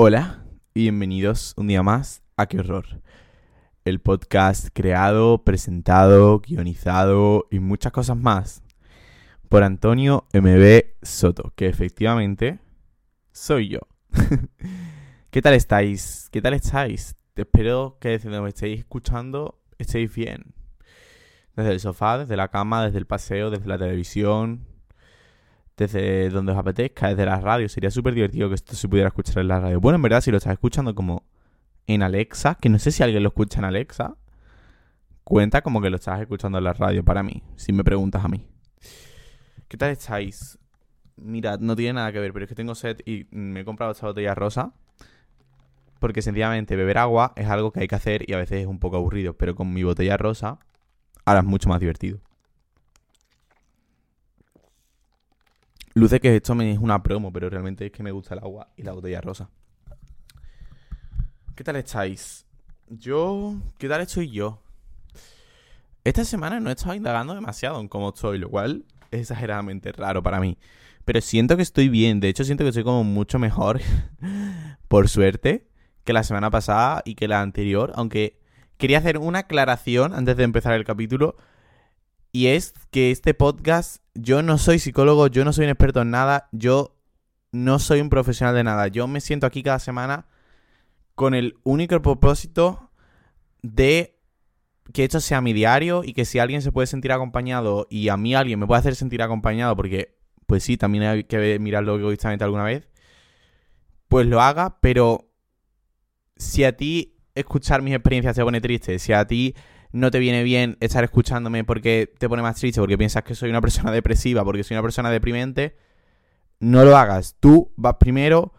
Hola y bienvenidos un día más a Qué Horror. El podcast creado, presentado, guionizado y muchas cosas más por Antonio MB Soto, que efectivamente soy yo. ¿Qué tal estáis? ¿Qué tal estáis? Espero que desde donde me estéis escuchando estéis bien. Desde el sofá, desde la cama, desde el paseo, desde la televisión, desde donde os apetezca, desde la radio. Sería súper divertido que esto se pudiera escuchar en la radio. Bueno, en verdad, si lo estás escuchando como en Alexa, que no sé si alguien lo escucha en Alexa, cuenta como que lo estás escuchando en la radio para mí, si me preguntas a mí. ¿Qué tal estáis? Mirad, no tiene nada que ver, pero es que tengo sed y me he comprado esta botella rosa. Porque sencillamente beber agua es algo que hay que hacer y a veces es un poco aburrido. Pero con mi botella rosa, ahora es mucho más divertido. Luce que esto es una promo, pero realmente es que me gusta el agua y la botella rosa. ¿Qué tal estáis? Yo... ¿Qué tal estoy yo? Esta semana no he estado indagando demasiado en cómo estoy, lo cual es exageradamente raro para mí. Pero siento que estoy bien. De hecho, siento que estoy como mucho mejor, por suerte, que la semana pasada y que la anterior. Aunque quería hacer una aclaración antes de empezar el capítulo. Y es que este podcast, yo no soy psicólogo, yo no soy un experto en nada, yo no soy un profesional de nada. Yo me siento aquí cada semana con el único propósito de que esto sea mi diario y que si alguien se puede sentir acompañado y a mí alguien me puede hacer sentir acompañado, porque pues sí, también hay que mirarlo egoístamente alguna vez, pues lo haga, pero si a ti escuchar mis experiencias te pone triste, si a ti no te viene bien estar escuchándome porque te pone más triste, porque piensas que soy una persona depresiva, porque soy una persona deprimente, no lo hagas. Tú vas primero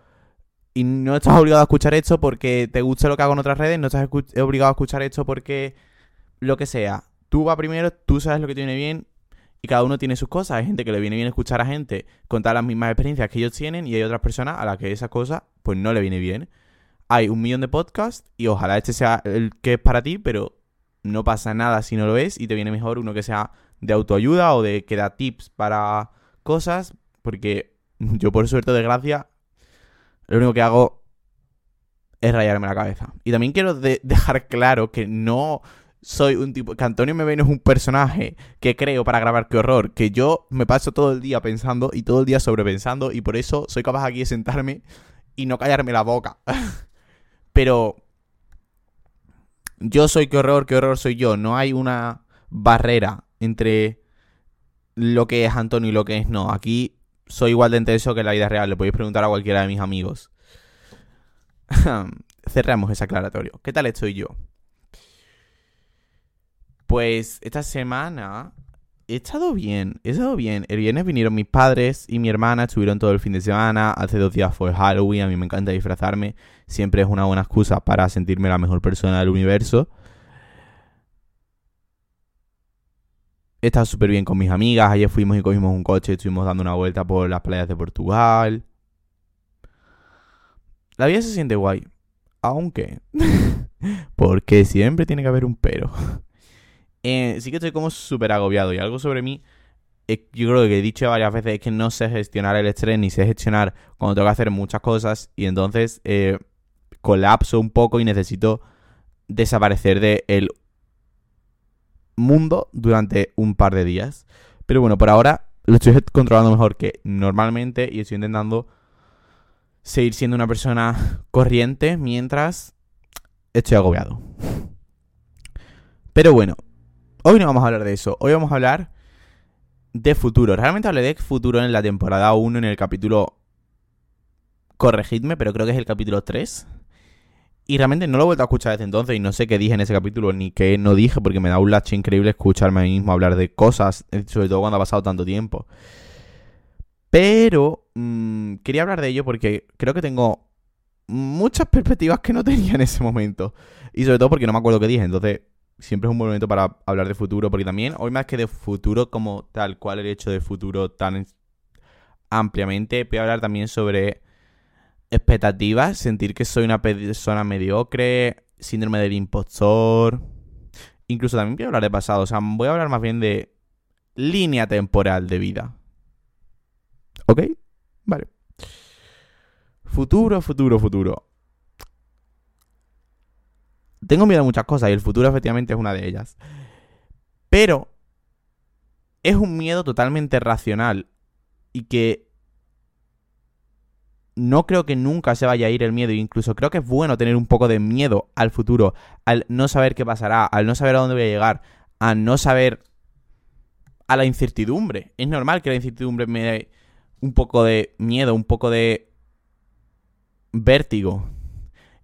y no estás obligado a escuchar esto porque te gusta lo que hago en otras redes, no estás obligado a escuchar esto porque lo que sea. Tú vas primero, tú sabes lo que te viene bien y cada uno tiene sus cosas. Hay gente que le viene bien escuchar a gente contar las mismas experiencias que ellos tienen y hay otras personas a las que esa cosa pues no le viene bien. Hay un millón de podcasts y ojalá este sea el que es para ti, pero no pasa nada si no lo es y te viene mejor uno que sea de autoayuda o de que da tips para cosas, porque yo por suerte de gracia lo único que hago es rayarme la cabeza. Y también quiero dejar claro que no soy un tipo, que Antonio me no es un personaje que creo para grabar qué horror, que yo me paso todo el día pensando y todo el día sobrepensando y por eso soy capaz aquí de sentarme y no callarme la boca. Pero yo soy qué horror, qué horror soy yo. No hay una barrera entre lo que es Antonio y lo que es no. Aquí soy igual de intenso que en la vida real. Le podéis preguntar a cualquiera de mis amigos. Cerramos ese aclaratorio. ¿Qué tal estoy yo? Pues esta semana he estado bien, he estado bien. El viernes vinieron mis padres y mi hermana, estuvieron todo el fin de semana. Hace dos días fue Halloween, a mí me encanta disfrazarme. Siempre es una buena excusa para sentirme la mejor persona del universo. He estado súper bien con mis amigas. Ayer fuimos y cogimos un coche, estuvimos dando una vuelta por las playas de Portugal. La vida se siente guay. Aunque... porque siempre tiene que haber un pero. Eh, sí que estoy como súper agobiado. Y algo sobre mí, eh, yo creo que he dicho varias veces, es que no sé gestionar el estrés ni sé gestionar cuando tengo que hacer muchas cosas. Y entonces eh, colapso un poco y necesito desaparecer del mundo durante un par de días. Pero bueno, por ahora lo estoy controlando mejor que normalmente y estoy intentando seguir siendo una persona corriente mientras estoy agobiado. Pero bueno, Hoy no vamos a hablar de eso. Hoy vamos a hablar de futuro. Realmente hablé de futuro en la temporada 1, en el capítulo. Corregidme, pero creo que es el capítulo 3. Y realmente no lo he vuelto a escuchar desde entonces y no sé qué dije en ese capítulo ni qué no dije porque me da un lache increíble escucharme a mí mismo hablar de cosas, eh, sobre todo cuando ha pasado tanto tiempo. Pero mmm, quería hablar de ello porque creo que tengo muchas perspectivas que no tenía en ese momento. Y sobre todo porque no me acuerdo qué dije. Entonces siempre es un buen momento para hablar de futuro, porque también, hoy más que de futuro como tal cual el hecho de futuro tan ampliamente, voy a hablar también sobre expectativas, sentir que soy una persona mediocre, síndrome del impostor, incluso también voy a hablar de pasado, o sea, voy a hablar más bien de línea temporal de vida. ¿Ok? Vale. Futuro, futuro, futuro. Tengo miedo a muchas cosas y el futuro efectivamente es una de ellas. Pero es un miedo totalmente racional y que no creo que nunca se vaya a ir el miedo. Incluso creo que es bueno tener un poco de miedo al futuro, al no saber qué pasará, al no saber a dónde voy a llegar, a no saber a la incertidumbre. Es normal que la incertidumbre me dé un poco de miedo, un poco de vértigo.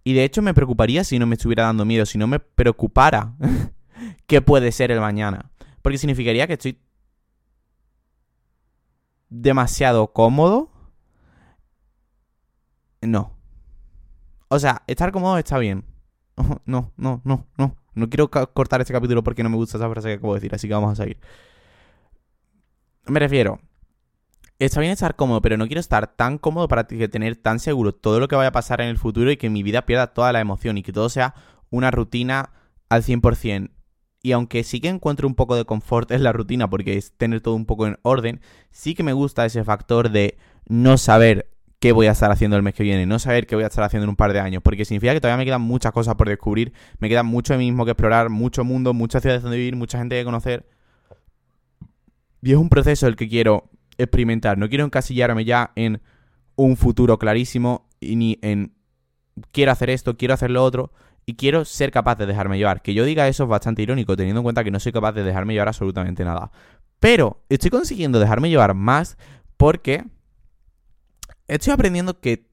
Y de hecho me preocuparía si no me estuviera dando miedo, si no me preocupara qué puede ser el mañana. Porque significaría que estoy demasiado cómodo no. O sea, estar cómodo está bien. No, no, no, no. No quiero cortar este capítulo porque no me gusta esa frase que acabo de decir, así que vamos a seguir. Me refiero, está bien estar cómodo, pero no quiero estar tan cómodo para tener tan seguro todo lo que vaya a pasar en el futuro y que mi vida pierda toda la emoción y que todo sea una rutina al 100%. Y aunque sí que encuentro un poco de confort en la rutina porque es tener todo un poco en orden, sí que me gusta ese factor de no saber qué voy a estar haciendo el mes que viene, no saber qué voy a estar haciendo en un par de años, porque significa que todavía me quedan muchas cosas por descubrir, me queda mucho de mí mismo que explorar, mucho mundo, muchas ciudades donde vivir, mucha gente que conocer. Y es un proceso el que quiero experimentar, no quiero encasillarme ya en un futuro clarísimo y ni en quiero hacer esto, quiero hacer lo otro y quiero ser capaz de dejarme llevar. Que yo diga eso es bastante irónico, teniendo en cuenta que no soy capaz de dejarme llevar absolutamente nada. Pero estoy consiguiendo dejarme llevar más porque estoy aprendiendo que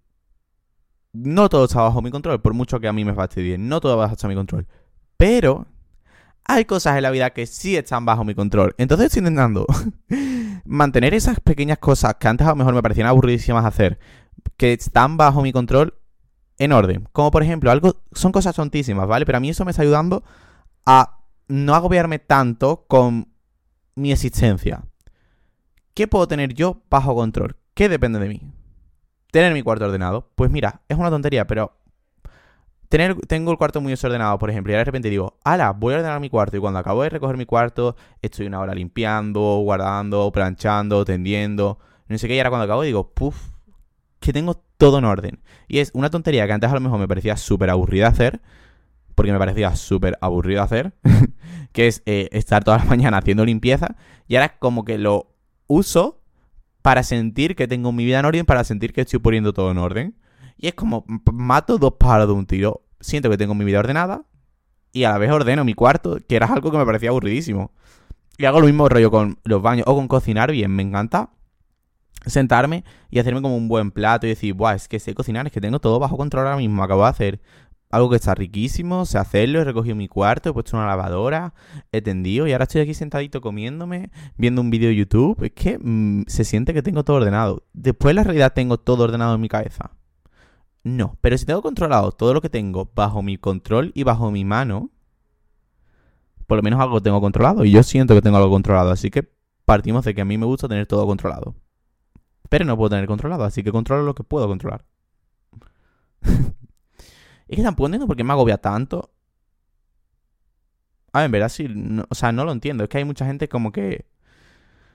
no todo está bajo mi control, por mucho que a mí me fastidie. No todo va bajo mi control. Pero hay cosas en la vida que sí están bajo mi control. Entonces estoy intentando mantener esas pequeñas cosas que antes a lo mejor me parecían aburridísimas hacer, que están bajo mi control, en orden. Como por ejemplo, algo son cosas tontísimas, ¿vale? Pero a mí eso me está ayudando a no agobiarme tanto con mi existencia. ¿Qué puedo tener yo bajo control? ¿Qué depende de mí? tener mi cuarto ordenado. Pues mira, es una tontería, pero tener, tengo el cuarto muy desordenado, por ejemplo, y de repente digo, ala, voy a ordenar mi cuarto. Y cuando acabo de recoger mi cuarto, estoy una hora limpiando, guardando, planchando, tendiendo, no sé qué. Y ahora cuando acabo digo, puff, que tengo todo en orden. Y es una tontería que antes a lo mejor me parecía súper aburrida hacer, porque me parecía súper aburrido hacer, que es eh, estar toda la mañana haciendo limpieza. Y ahora como que lo uso para sentir que tengo mi vida en orden, para sentir que estoy poniendo todo en orden. Y es como, mato dos pájaros de un tiro. Siento que tengo mi vida ordenada y a la vez ordeno mi cuarto, que era algo que me parecía aburridísimo. Y hago lo mismo rollo con los baños o con cocinar bien. Me encanta sentarme y hacerme como un buen plato y decir, Buah, es que sé cocinar, es que tengo todo bajo control ahora mismo. Acabo de hacer algo que está riquísimo, sé hacerlo, he recogido mi cuarto, he puesto una lavadora, he tendido y ahora estoy aquí sentadito comiéndome, viendo un vídeo de YouTube. Es que mm, se siente que tengo todo ordenado. Después la realidad tengo todo ordenado en mi cabeza. No, pero si tengo controlado todo lo que tengo bajo mi control y bajo mi mano, por lo menos algo tengo controlado. Y yo siento que tengo algo controlado, así que partimos de que a mí me gusta tener todo controlado. Pero no puedo tener controlado, así que controlo lo que puedo controlar. Es que tampoco entiendo por qué me agobia tanto. Ah, en verdad sí, o sea, no lo entiendo. Es que hay mucha gente como que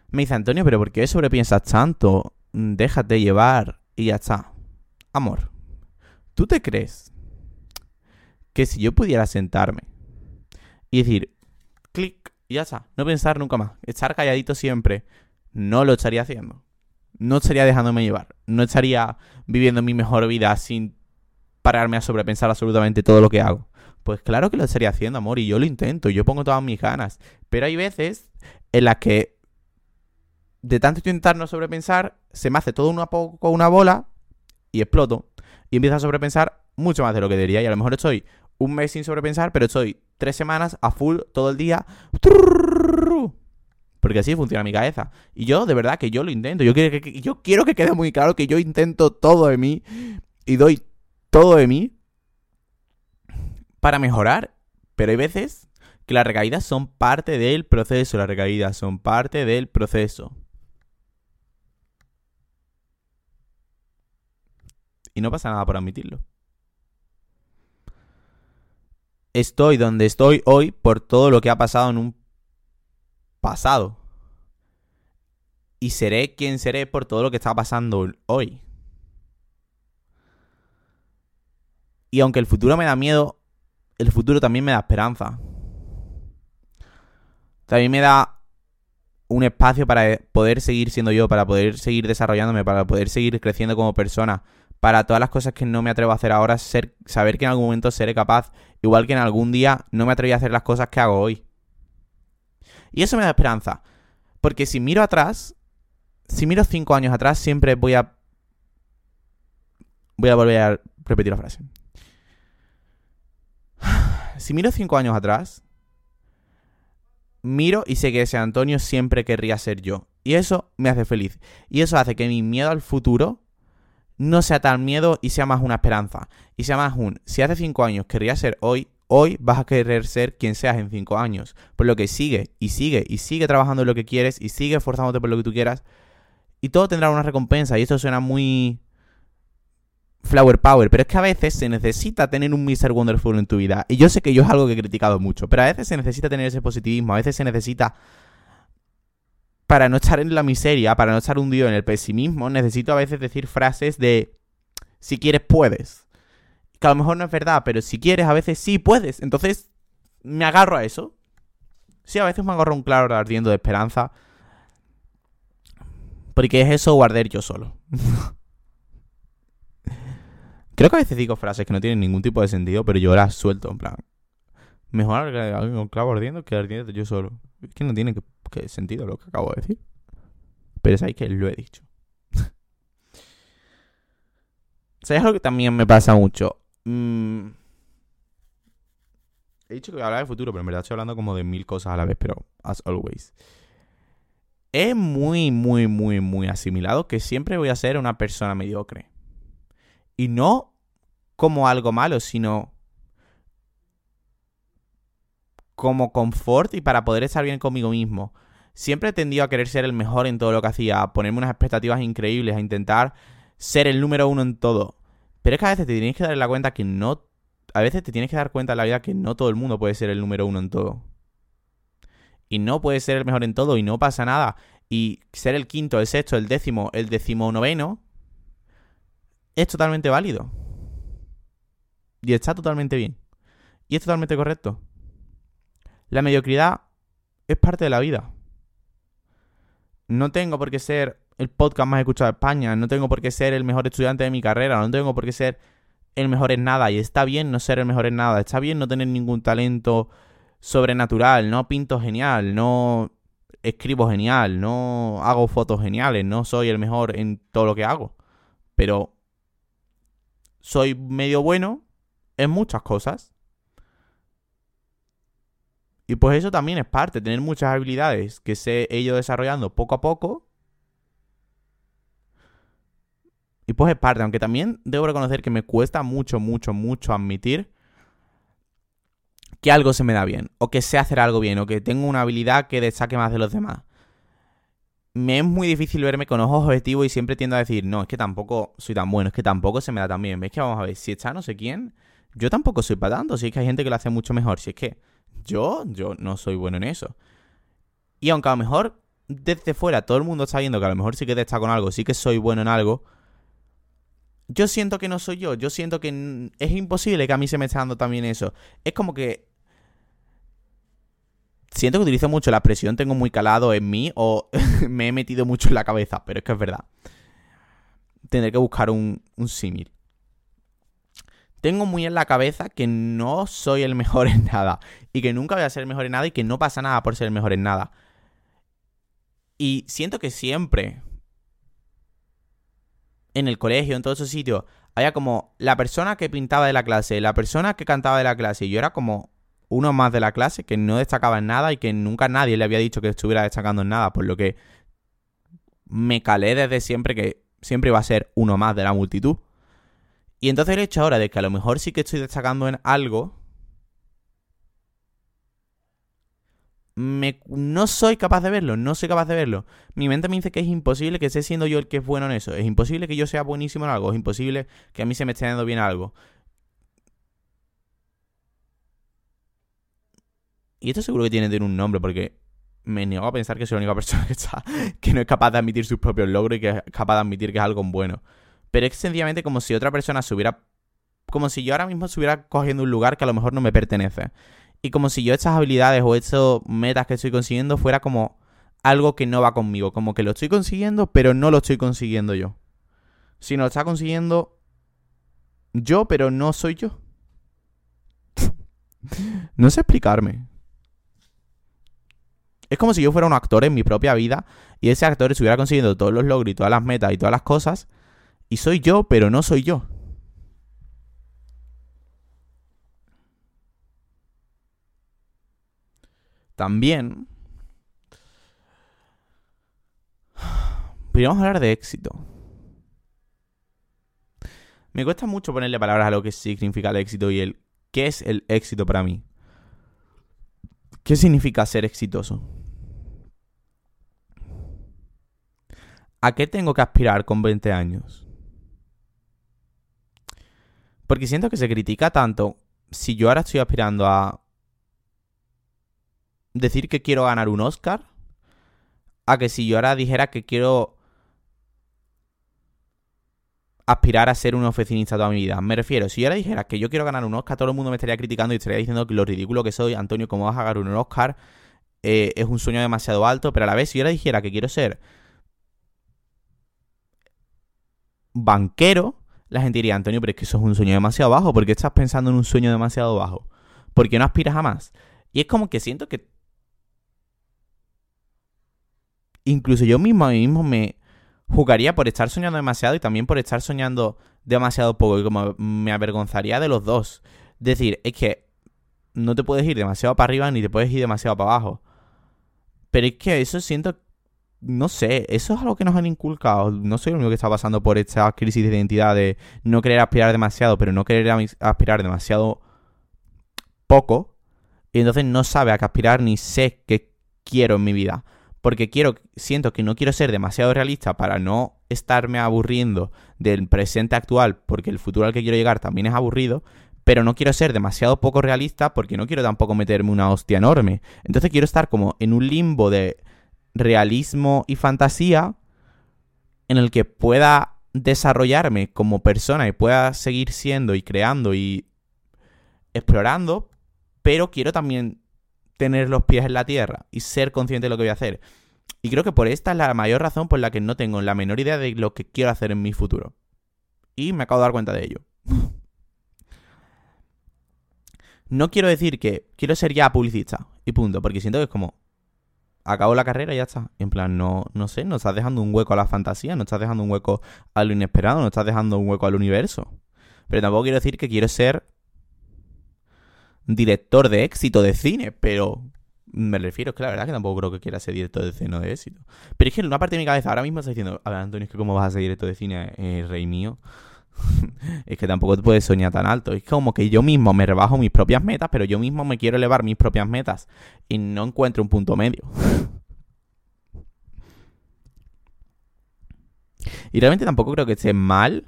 me dice, Antonio, pero ¿por qué sobrepiensas tanto? Mm, déjate llevar y ya está. Amor, ¿tú te crees que si yo pudiera sentarme y decir, clic, y ya está, no pensar nunca más, estar calladito siempre, no lo estaría haciendo? No estaría dejándome llevar, no estaría viviendo mi mejor vida sin pararme a sobrepensar absolutamente todo lo que hago. Pues claro que lo estaría haciendo, amor, y yo lo intento, yo pongo todas mis ganas. Pero hay veces en las que de tanto intentar no sobrepensar, se me hace todo una poco una bola y exploto. Y empiezo a sobrepensar mucho más de lo que debería. Y a lo mejor estoy un mes sin sobrepensar, pero estoy tres semanas a full todo el día. Porque así funciona mi cabeza. Y yo, de verdad, que yo lo intento. Yo quiero que, yo quiero que quede muy claro que yo intento todo de mí y doy todo de mí para mejorar. Pero hay veces que las recaídas son parte del proceso. Las recaídas son parte del proceso. Y no pasa nada por admitirlo. Estoy donde estoy hoy por todo lo que ha pasado en un pasado. Y seré quien seré por todo lo que está pasando hoy. Y aunque el futuro me da miedo, el futuro también me da esperanza. También me da un espacio para poder seguir siendo yo, para poder seguir desarrollándome, para poder seguir creciendo como persona, para todas las cosas que no me atrevo a hacer ahora, ser, saber que en algún momento seré capaz, igual que en algún día no me atreví a hacer las cosas que hago hoy. Y eso me da esperanza, porque si miro atrás, si miro cinco años atrás, siempre voy a... Voy a volver a repetir la frase. Si miro cinco años atrás, miro y sé que ese Antonio siempre querría ser yo. Y eso me hace feliz. Y eso hace que mi miedo al futuro no sea tan miedo y sea más una esperanza. Y sea más un, si hace cinco años querría ser hoy, hoy vas a querer ser quien seas en cinco años. Por lo que sigue y sigue y sigue trabajando en lo que quieres y sigue esforzándote por lo que tú quieras. Y todo tendrá una recompensa. Y esto suena muy flower power, pero es que a veces se necesita tener un Mr. Wonderful en tu vida. Y yo sé que yo es algo que he criticado mucho, pero a veces se necesita tener ese positivismo, a veces se necesita para no estar en la miseria, para no estar hundido en el pesimismo, necesito a veces decir frases de si quieres puedes. Que a lo mejor no es verdad, pero si quieres a veces sí puedes. Entonces me agarro a eso. Sí, a veces me agarro un claro ardiendo de esperanza. Porque es eso guardar yo solo. Creo que a veces digo frases que no tienen ningún tipo de sentido, pero yo las suelto, en plan. Mejor con clavo ardiendo que ardiendo yo solo. Es que no tiene que, sentido lo que acabo de decir. Pero es ahí que lo he dicho. ¿Sabes algo que también me pasa mucho? Mm, he dicho que voy a hablar de futuro, pero en verdad estoy hablando como de mil cosas a la vez, pero as always. Es muy, muy, muy, muy asimilado que siempre voy a ser una persona mediocre. Y no como algo malo, sino como confort y para poder estar bien conmigo mismo. Siempre he tendido a querer ser el mejor en todo lo que hacía, a ponerme unas expectativas increíbles, a intentar ser el número uno en todo. Pero es que a veces te tienes que dar la cuenta que no. A veces te tienes que dar cuenta en la vida que no todo el mundo puede ser el número uno en todo. Y no puede ser el mejor en todo y no pasa nada. Y ser el quinto, el sexto, el décimo, el decimonoveno es totalmente válido. Y está totalmente bien. Y es totalmente correcto. La mediocridad es parte de la vida. No tengo por qué ser el podcast más escuchado de España, no tengo por qué ser el mejor estudiante de mi carrera, no tengo por qué ser el mejor en nada. Y está bien no ser el mejor en nada, está bien no tener ningún talento sobrenatural, no pinto genial, no escribo genial, no hago fotos geniales, no soy el mejor en todo lo que hago. Pero soy medio bueno en muchas cosas. Y pues eso también es parte, tener muchas habilidades que se he desarrollando poco a poco. Y pues es parte, aunque también debo reconocer que me cuesta mucho, mucho, mucho admitir que algo se me da bien, o que sé hacer algo bien, o que tengo una habilidad que destaque más de los demás. Me es muy difícil verme con ojos objetivos y siempre tiendo a decir, no, es que tampoco soy tan bueno, es que tampoco se me da tan bien. ¿Ves que vamos a ver? Si está no sé quién, yo tampoco soy para tanto, si es que hay gente que lo hace mucho mejor, si es que yo, yo no soy bueno en eso. Y aunque a lo mejor desde fuera todo el mundo está viendo que a lo mejor sí que está con algo, sí que soy bueno en algo, yo siento que no soy yo, yo siento que es imposible que a mí se me esté dando también eso. Es como que siento que utilizo mucho la presión, tengo muy calado en mí o me he metido mucho en la cabeza, pero es que es verdad. Tendré que buscar un, un símil tengo muy en la cabeza que no soy el mejor en nada y que nunca voy a ser el mejor en nada y que no pasa nada por ser el mejor en nada. Y siento que siempre en el colegio, en todos esos sitios, había como la persona que pintaba de la clase, la persona que cantaba de la clase y yo era como uno más de la clase que no destacaba en nada y que nunca nadie le había dicho que estuviera destacando en nada, por lo que me calé desde siempre que siempre iba a ser uno más de la multitud. Y entonces el hecho ahora de que a lo mejor sí que estoy destacando en algo, me, no soy capaz de verlo, no soy capaz de verlo. Mi mente me dice que es imposible que esté siendo yo el que es bueno en eso. Es imposible que yo sea buenísimo en algo. Es imposible que a mí se me esté dando bien algo. Y esto seguro que tiene tener un nombre porque me niego a pensar que soy la única persona que, está, que no es capaz de admitir sus propios logros y que es capaz de admitir que es algo bueno. Pero es sencillamente como si otra persona se hubiera como si yo ahora mismo estuviera cogiendo un lugar que a lo mejor no me pertenece. Y como si yo estas habilidades o estas metas que estoy consiguiendo fuera como algo que no va conmigo. Como que lo estoy consiguiendo, pero no lo estoy consiguiendo yo. Sino lo está consiguiendo yo, pero no soy yo. no sé explicarme. Es como si yo fuera un actor en mi propia vida y ese actor estuviera consiguiendo todos los logros y todas las metas y todas las cosas. Y soy yo, pero no soy yo. También... Podríamos hablar de éxito. Me cuesta mucho ponerle palabras a lo que significa el éxito y el qué es el éxito para mí. ¿Qué significa ser exitoso? ¿A qué tengo que aspirar con 20 años? Porque siento que se critica tanto si yo ahora estoy aspirando a decir que quiero ganar un Oscar, a que si yo ahora dijera que quiero aspirar a ser un oficinista toda mi vida. Me refiero, si yo ahora dijera que yo quiero ganar un Oscar, todo el mundo me estaría criticando y estaría diciendo que lo ridículo que soy, Antonio, ¿cómo vas a ganar un Oscar? Eh, es un sueño demasiado alto, pero a la vez, si yo ahora dijera que quiero ser banquero, la gente diría, Antonio, pero es que eso es un sueño demasiado bajo, ¿por qué estás pensando en un sueño demasiado bajo? ¿Por qué no aspiras a más? Y es como que siento que incluso yo mismo a mí mismo me jugaría por estar soñando demasiado y también por estar soñando demasiado poco y como me avergonzaría de los dos. Decir, es que no te puedes ir demasiado para arriba ni te puedes ir demasiado para abajo. Pero es que eso siento, no sé, eso es algo que nos han inculcado. No soy el único que está pasando por esta crisis de identidad de no querer aspirar demasiado, pero no querer aspirar demasiado poco. Y entonces no sabe a qué aspirar ni sé qué quiero en mi vida porque quiero, siento que no quiero ser demasiado realista para no estarme aburriendo del presente actual, porque el futuro al que quiero llegar también es aburrido, pero no quiero ser demasiado poco realista porque no quiero tampoco meterme una hostia enorme. Entonces quiero estar como en un limbo de realismo y fantasía en el que pueda desarrollarme como persona y pueda seguir siendo y creando y explorando, pero quiero también tener los pies en la tierra y ser consciente de lo que voy a hacer. Y creo que por esta es la mayor razón por la que no tengo la menor idea de lo que quiero hacer en mi futuro. Y me acabo de dar cuenta de ello. no quiero decir que quiero ser ya publicista y punto, porque siento que es como acabo la carrera y ya está. En plan, no, no sé, no estás dejando un hueco a la fantasía, no estás dejando un hueco a lo inesperado, no estás dejando un hueco al universo. Pero tampoco quiero decir que quiero ser director de éxito de cine, pero me refiero, es que la verdad que tampoco creo que quiera ser director de cine de éxito. Pero es que en una parte de mi cabeza ahora mismo está diciendo, a ver, Antonio, es que cómo vas a ser director de cine, eh, rey mío. es que tampoco te puedes soñar tan alto. Es como que yo mismo me rebajo mis propias metas, pero yo mismo me quiero elevar mis propias metas y no encuentro un punto medio. y realmente tampoco creo que esté mal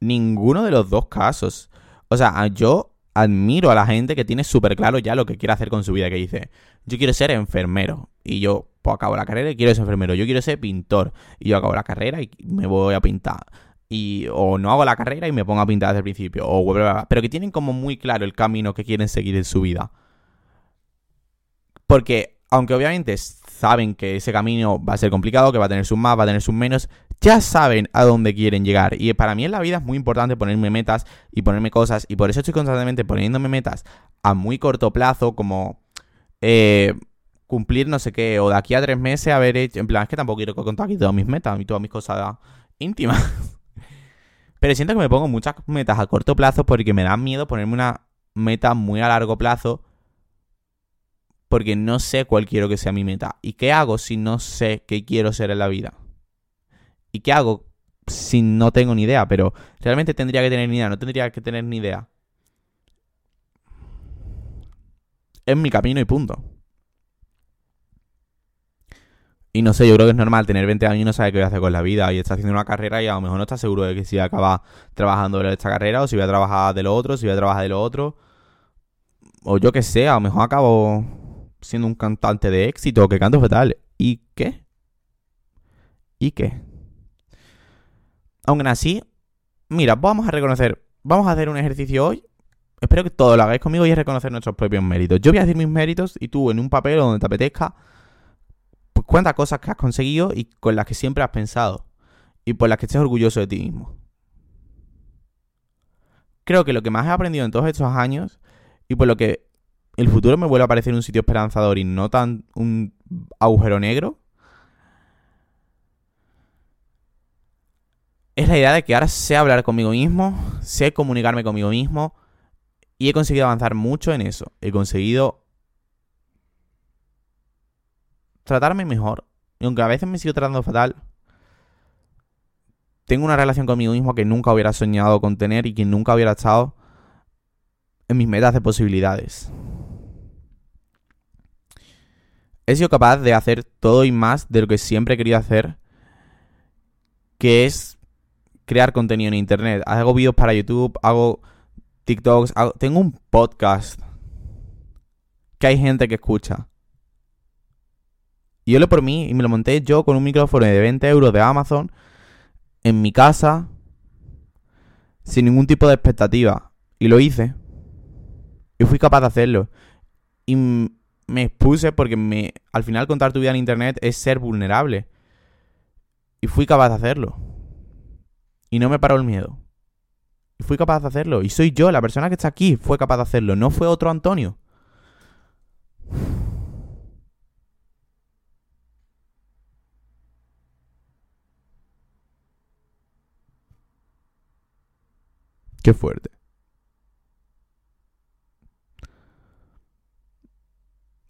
ninguno de los dos casos. O sea, yo admiro a la gente que tiene súper claro ya lo que quiere hacer con su vida, que dice, yo quiero ser enfermero y yo pues, acabo la carrera y quiero ser enfermero, yo quiero ser pintor y yo acabo la carrera y me voy a pintar. Y, o no hago la carrera y me pongo a pintar desde el principio, o pero que tienen como muy claro el camino que quieren seguir en su vida. Porque, aunque obviamente saben que ese camino va a ser complicado, que va a tener sus más, va a tener sus menos, ya saben a dónde quieren llegar. Y para mí en la vida es muy importante ponerme metas y ponerme cosas. Y por eso estoy constantemente poniéndome metas a muy corto plazo, como eh, cumplir no sé qué, o de aquí a tres meses haber hecho. En plan, es que tampoco quiero contar aquí todas mis metas y todas mis cosas íntimas. Pero siento que me pongo muchas metas a corto plazo porque me da miedo ponerme una meta muy a largo plazo. Porque no sé cuál quiero que sea mi meta. ¿Y qué hago si no sé qué quiero ser en la vida? ¿Y qué hago si no tengo ni idea? Pero realmente tendría que tener ni idea, no tendría que tener ni idea. Es mi camino y punto. Y no sé, yo creo que es normal tener 20 años y no saber qué voy a hacer con la vida. Y está haciendo una carrera y a lo mejor no está seguro de que si va a acabar trabajando de esta carrera o si voy a trabajar de lo otro, si voy a trabajar de lo otro. O yo que sé, a lo mejor acabo siendo un cantante de éxito que canto fatal. ¿Y qué? ¿Y qué? Aún así, mira, vamos a reconocer vamos a hacer un ejercicio hoy. Espero que todo lo hagáis conmigo y es reconocer nuestros propios méritos. Yo voy a decir mis méritos y tú en un papel o donde te apetezca, cuenta cosas que has conseguido y con las que siempre has pensado y por las que estés orgulloso de ti mismo. Creo que lo que más he aprendido en todos estos años y por lo que el futuro me vuelve a parecer un sitio esperanzador y no tan un agujero negro, es la idea de que ahora sé hablar conmigo mismo, sé comunicarme conmigo mismo y he conseguido avanzar mucho en eso. He conseguido tratarme mejor. Y aunque a veces me sigo tratando fatal, tengo una relación conmigo mismo que nunca hubiera soñado con tener y que nunca hubiera estado en mis metas de posibilidades. He sido capaz de hacer todo y más de lo que siempre he querido hacer, que es crear contenido en internet. Hago vídeos para YouTube, hago TikToks, tengo un podcast que hay gente que escucha. Y yo lo por mí y me lo monté yo con un micrófono de 20 euros de Amazon en mi casa sin ningún tipo de expectativa. Y lo hice. Y fui capaz de hacerlo. Y me expuse porque al final contar tu vida en internet es ser vulnerable. Y fui capaz de hacerlo. Y no me paró el miedo. Y fui capaz de hacerlo. Y soy yo, la persona que está aquí, fue capaz de hacerlo. No fue otro Antonio. Fuerte.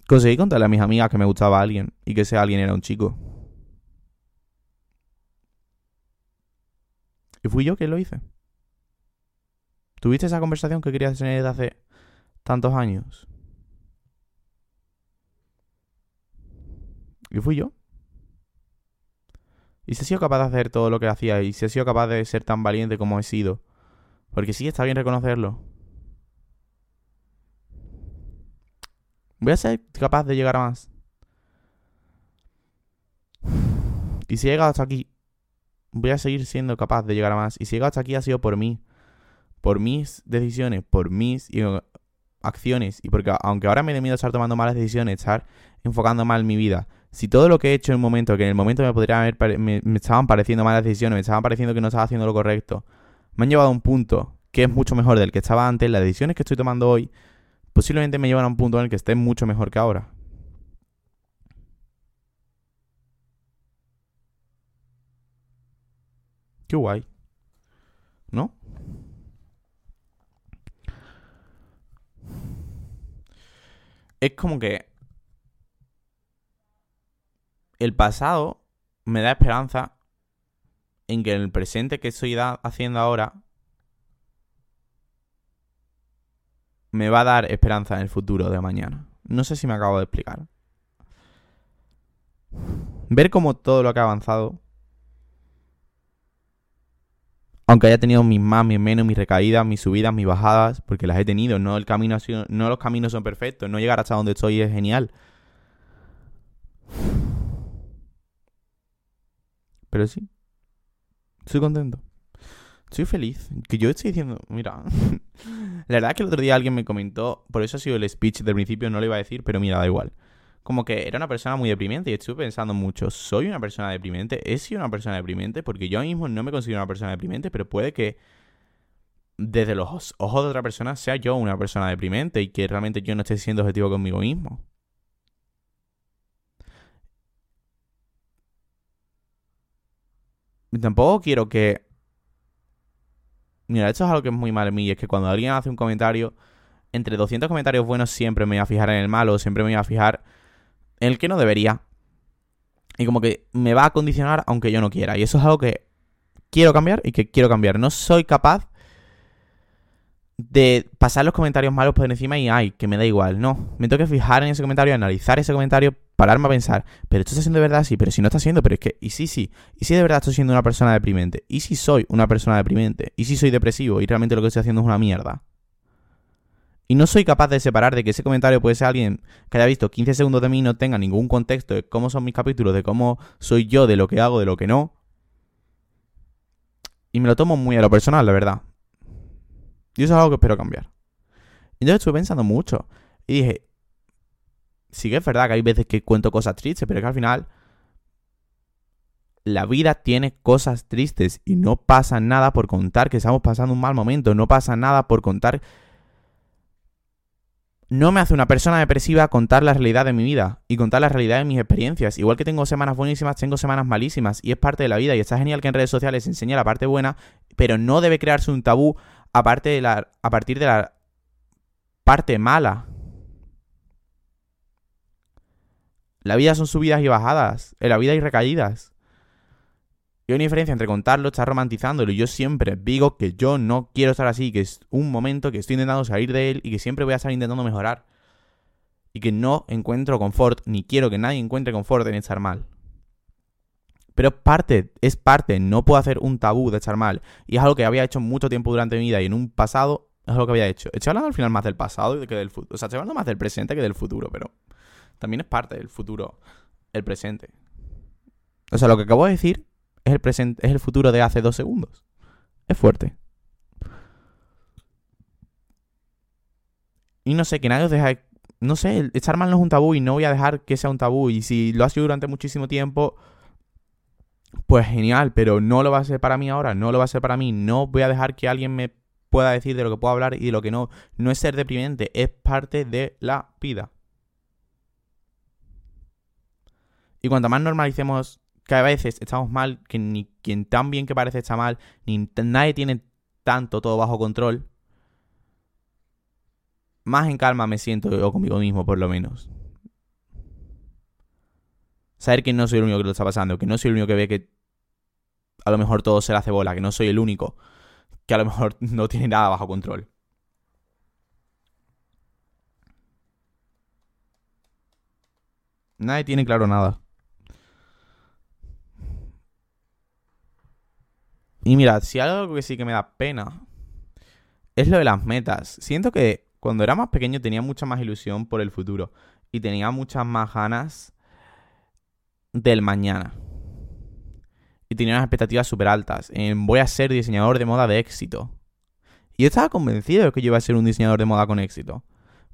Conseguí contarle a mis amigas que me gustaba alguien y que ese alguien era un chico. Y fui yo quien lo hice. ¿Tuviste esa conversación que querías tener desde hace tantos años? Y fui yo. Y si he sido capaz de hacer todo lo que hacía y si he sido capaz de ser tan valiente como he sido. Porque sí, está bien reconocerlo. Voy a ser capaz de llegar a más. Y si he llegado hasta aquí, voy a seguir siendo capaz de llegar a más. Y si he llegado hasta aquí ha sido por mí. Por mis decisiones, por mis acciones. Y porque aunque ahora me dé miedo estar tomando malas decisiones, estar enfocando mal mi vida. Si todo lo que he hecho en el momento, que en el momento me podría haber me, me estaban pareciendo malas decisiones, me estaban pareciendo que no estaba haciendo lo correcto, me han llevado a un punto que es mucho mejor del que estaba antes, las decisiones que estoy tomando hoy posiblemente me llevan a un punto en el que esté mucho mejor que ahora. Qué guay. ¿No? Es como que el pasado me da esperanza en que en el presente que estoy haciendo ahora me va a dar esperanza en el futuro de mañana. No sé si me acabo de explicar. Ver cómo todo lo que ha avanzado, aunque haya tenido mis más, mis menos, mis recaídas, mis subidas, mis bajadas, porque las he tenido, no el camino no los caminos son perfectos, no llegar hasta donde estoy es genial. Pero sí, estoy contento. Estoy feliz. Que yo estoy diciendo, mira, la verdad es que el otro día alguien me comentó, por eso ha sido el speech del principio, no lo iba a decir, pero mira, da igual. Como que era una persona muy deprimente y estuve pensando mucho, ¿soy una persona deprimente? ¿He sido una persona deprimente? Porque yo mismo no me considero una persona deprimente, pero puede que desde los ojos de otra persona sea yo una persona deprimente y que realmente yo no esté siendo objetivo conmigo mismo. Tampoco quiero que Mira, esto es algo que es muy mal en mí, es que cuando alguien hace un comentario, entre 200 comentarios buenos siempre me voy a fijar en el malo, siempre me voy a fijar en el que no debería. Y como que me va a condicionar aunque yo no quiera. Y eso es algo que quiero cambiar y que quiero cambiar. No soy capaz de pasar los comentarios malos por encima y ay, que me da igual. No, me tengo que fijar en ese comentario, analizar ese comentario, pararme a pensar, pero esto está siendo de verdad, sí, pero si no está siendo, pero es que, y sí, sí, y si de verdad estoy siendo una persona deprimente, y si soy una persona deprimente, y si soy depresivo y realmente lo que estoy haciendo es una mierda. Y no soy capaz de separar de que ese comentario puede ser alguien que haya visto 15 segundos de mí y no tenga ningún contexto de cómo son mis capítulos, de cómo soy yo, de lo que hago, de lo que no. Y me lo tomo muy a lo personal, la verdad. Y eso es algo que espero cambiar. Entonces estuve pensando mucho. Y dije, sí que es verdad que hay veces que cuento cosas tristes, pero es que al final la vida tiene cosas tristes y no pasa nada por contar que estamos pasando un mal momento, no pasa nada por contar... No me hace una persona depresiva contar la realidad de mi vida y contar la realidad de mis experiencias. Igual que tengo semanas buenísimas, tengo semanas malísimas y es parte de la vida y está genial que en redes sociales se enseñe la parte buena, pero no debe crearse un tabú a partir de la parte mala. La vida son subidas y bajadas, en la vida hay recaídas. Y hay una diferencia entre contarlo, estar romantizándolo. Y yo siempre digo que yo no quiero estar así, que es un momento que estoy intentando salir de él y que siempre voy a estar intentando mejorar. Y que no encuentro confort, ni quiero que nadie encuentre confort en estar mal. Pero es parte, es parte, no puedo hacer un tabú de estar mal. Y es algo que había hecho mucho tiempo durante mi vida y en un pasado es algo que había hecho. Estoy hablando al final más del pasado que del futuro. O sea, estoy hablando más del presente que del futuro, pero también es parte del futuro, el presente. O sea, lo que acabo de decir es el, presente, es el futuro de hace dos segundos. Es fuerte. Y no sé, que nadie os deja... No sé, estar mal no es un tabú y no voy a dejar que sea un tabú. Y si lo ha sido durante muchísimo tiempo, pues genial, pero no lo va a ser para mí ahora, no lo va a ser para mí. No voy a dejar que alguien me pueda decir de lo que puedo hablar y de lo que no. No es ser deprimente, es parte de la vida. Y cuanto más normalicemos que a veces estamos mal, que ni quien tan bien que parece está mal, ni nadie tiene tanto todo bajo control, más en calma me siento yo conmigo mismo, por lo menos. Saber que no soy el único que lo está pasando, que no soy el único que ve que a lo mejor todo se le hace bola, que no soy el único que a lo mejor no tiene nada bajo control. Nadie tiene claro nada. Y mira, si algo que sí que me da pena es lo de las metas. Siento que cuando era más pequeño tenía mucha más ilusión por el futuro y tenía muchas más ganas del mañana. Y tenía unas expectativas súper altas. En voy a ser diseñador de moda de éxito. Y yo estaba convencido de que yo iba a ser un diseñador de moda con éxito.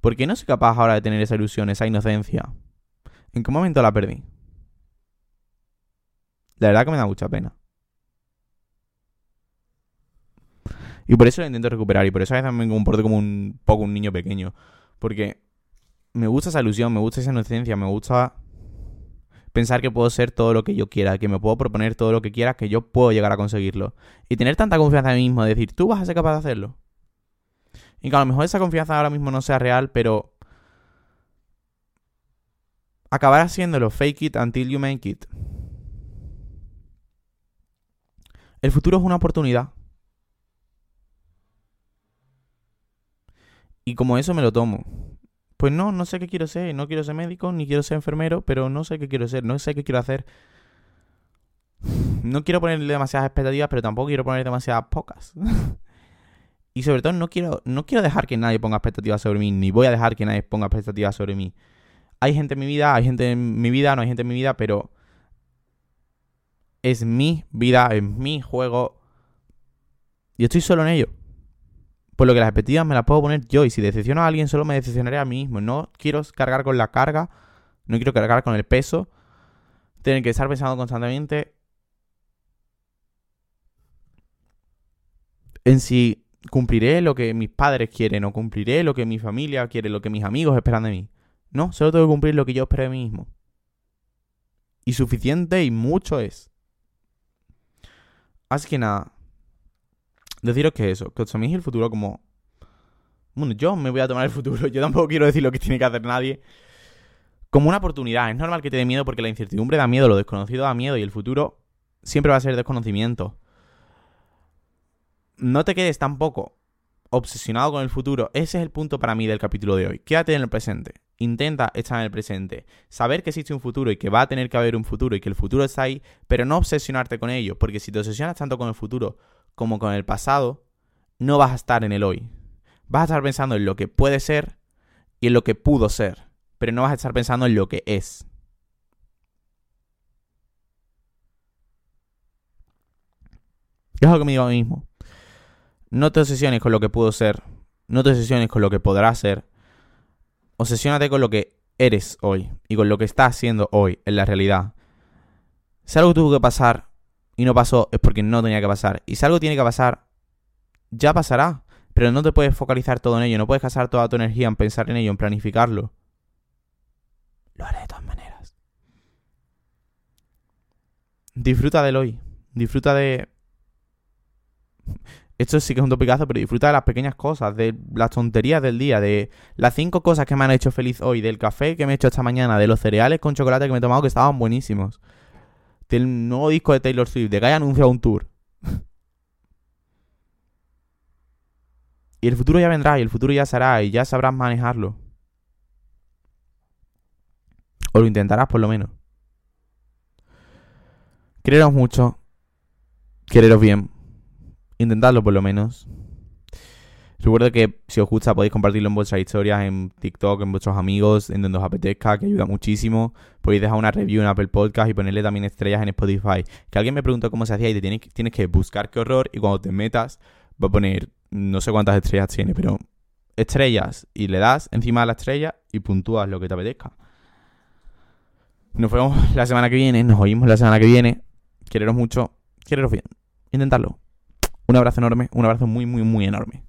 ¿Por qué no soy capaz ahora de tener esa ilusión, esa inocencia? ¿En qué momento la perdí? La verdad que me da mucha pena. Y por eso lo intento recuperar. Y por eso a veces me comporto como un poco un niño pequeño. Porque me gusta esa ilusión, me gusta esa inocencia, me gusta pensar que puedo ser todo lo que yo quiera, que me puedo proponer todo lo que quiera, que yo puedo llegar a conseguirlo. Y tener tanta confianza en mí mismo, de decir, tú vas a ser capaz de hacerlo. Y que a lo mejor esa confianza ahora mismo no sea real, pero acabar haciéndolo. Fake it until you make it. El futuro es una oportunidad. Y como eso me lo tomo. Pues no, no sé qué quiero ser. No quiero ser médico, ni quiero ser enfermero, pero no sé qué quiero ser, no sé qué quiero hacer. No quiero ponerle demasiadas expectativas, pero tampoco quiero poner demasiadas pocas. y sobre todo no quiero, no quiero dejar que nadie ponga expectativas sobre mí, ni voy a dejar que nadie ponga expectativas sobre mí. Hay gente en mi vida, hay gente en mi vida, no hay gente en mi vida, pero es mi vida, es mi juego. Y estoy solo en ello. Por lo que las expectativas me las puedo poner yo. Y si decepciono a alguien, solo me decepcionaré a mí mismo. No quiero cargar con la carga. No quiero cargar con el peso. Tener que estar pensando constantemente en si cumpliré lo que mis padres quieren o cumpliré lo que mi familia quiere, lo que mis amigos esperan de mí. No, solo tengo que cumplir lo que yo espero de mí mismo. Y suficiente y mucho es. Así que nada, deciros que eso, que os toméis el futuro como... Bueno, yo me voy a tomar el futuro, yo tampoco quiero decir lo que tiene que hacer nadie. Como una oportunidad, es normal que te dé miedo porque la incertidumbre da miedo, lo desconocido da miedo y el futuro siempre va a ser desconocimiento. No te quedes tampoco obsesionado con el futuro. Ese es el punto para mí del capítulo de hoy. Quédate en el presente. Intenta estar en el presente. Saber que existe un futuro y que va a tener que haber un futuro y que el futuro está ahí, pero no obsesionarte con ello. Porque si te obsesionas tanto con el futuro como con el pasado, no vas a estar en el hoy. Vas a estar pensando en lo que puede ser y en lo que pudo ser, pero no vas a estar pensando en lo que es. Es algo que me digo a mí mismo. No te obsesiones con lo que pudo ser. No te obsesiones con lo que podrá ser. Obsesiónate con lo que eres hoy y con lo que estás haciendo hoy en la realidad. Si algo tuvo que pasar y no pasó es porque no tenía que pasar. Y si algo tiene que pasar, ya pasará. Pero no te puedes focalizar todo en ello. No puedes gastar toda tu energía en pensar en ello, en planificarlo. Lo haré de todas maneras. Disfruta del hoy. Disfruta de esto sí que es un topicazo, pero disfruta de las pequeñas cosas, de las tonterías del día, de las cinco cosas que me han hecho feliz hoy, del café que me he hecho esta mañana, de los cereales con chocolate que me he tomado que estaban buenísimos, del nuevo disco de Taylor Swift, de que haya anunciado un tour. y el futuro ya vendrá, y el futuro ya será, y ya sabrás manejarlo. O lo intentarás por lo menos. Quereros mucho. Quereros bien intentadlo por lo menos. Recuerdo que si os gusta podéis compartirlo en vuestras historias, en TikTok, en vuestros amigos, en donde os apetezca, que ayuda muchísimo. Podéis dejar una review en Apple Podcast y ponerle también estrellas en Spotify. Que alguien me preguntó cómo se hacía y te tienes, tienes que buscar qué horror y cuando te metas va a poner no sé cuántas estrellas tiene, pero estrellas y le das encima de la estrella y puntúas lo que te apetezca. Nos vemos la semana que viene, nos oímos la semana que viene. Quereros mucho, quereros bien. Intentarlo. Un abrazo enorme, un abrazo muy, muy, muy enorme.